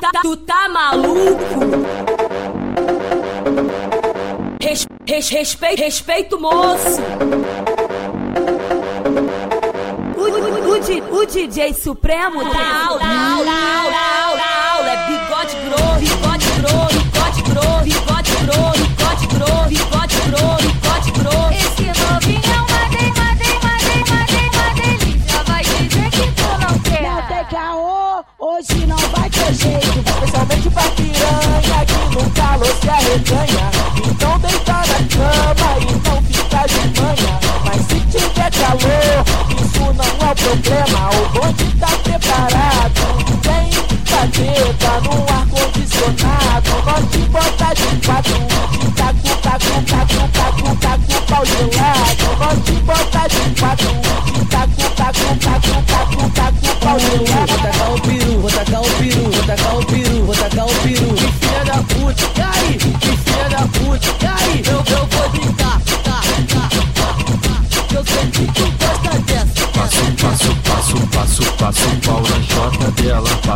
tá, tu tá maluco? Res, res, respeito, respeito, moço. O, o, o, o DJ Supremo tá aula, aula, aula, aula. É bigode grosso, se arreganha.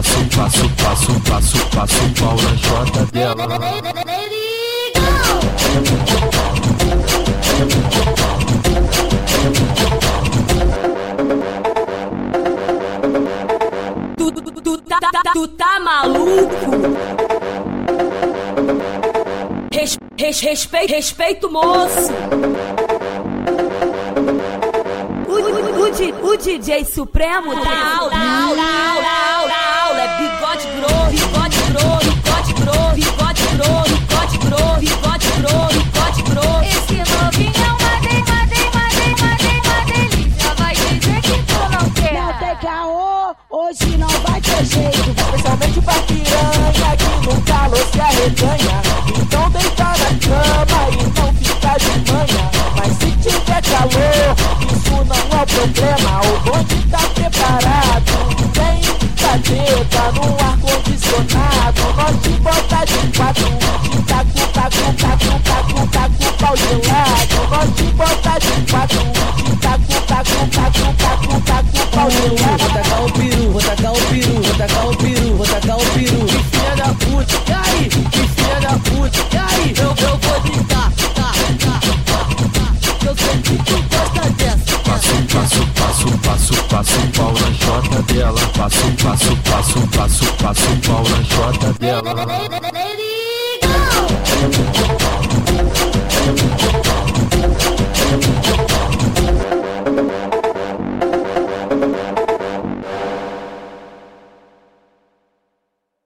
Passo, passo, passo, passo, passo o pau na chota dela. Tu, tu, tu, tá, tá, tu tá maluco? Res, res, respeito, respeito, moço. O, o, o, o DJ Supremo tá aula, Esse novinho é uma de, uma de, uma de, uma. Vai dizer que tu não Não quer. tem caô, hoje não vai ter jeito. Especialmente pra piranha que no calor se arreganha. Então deita na cama e não fica de manhã. Mas se tiver calor, isso não é problema. Pau Vou tacar o peru, vou tacar o peru, vou tacar o peru, vou tacar o peru. Que filha da puta, e aí? Que filha da puta, e aí? Eu, eu vou brincar, tá, tá, tá, tá. Eu sei que tu gosta dessa. Passo, passo, passo, passo, passo pau na chota dela. Passo, passo, passo, passo, passo pau na chota dela.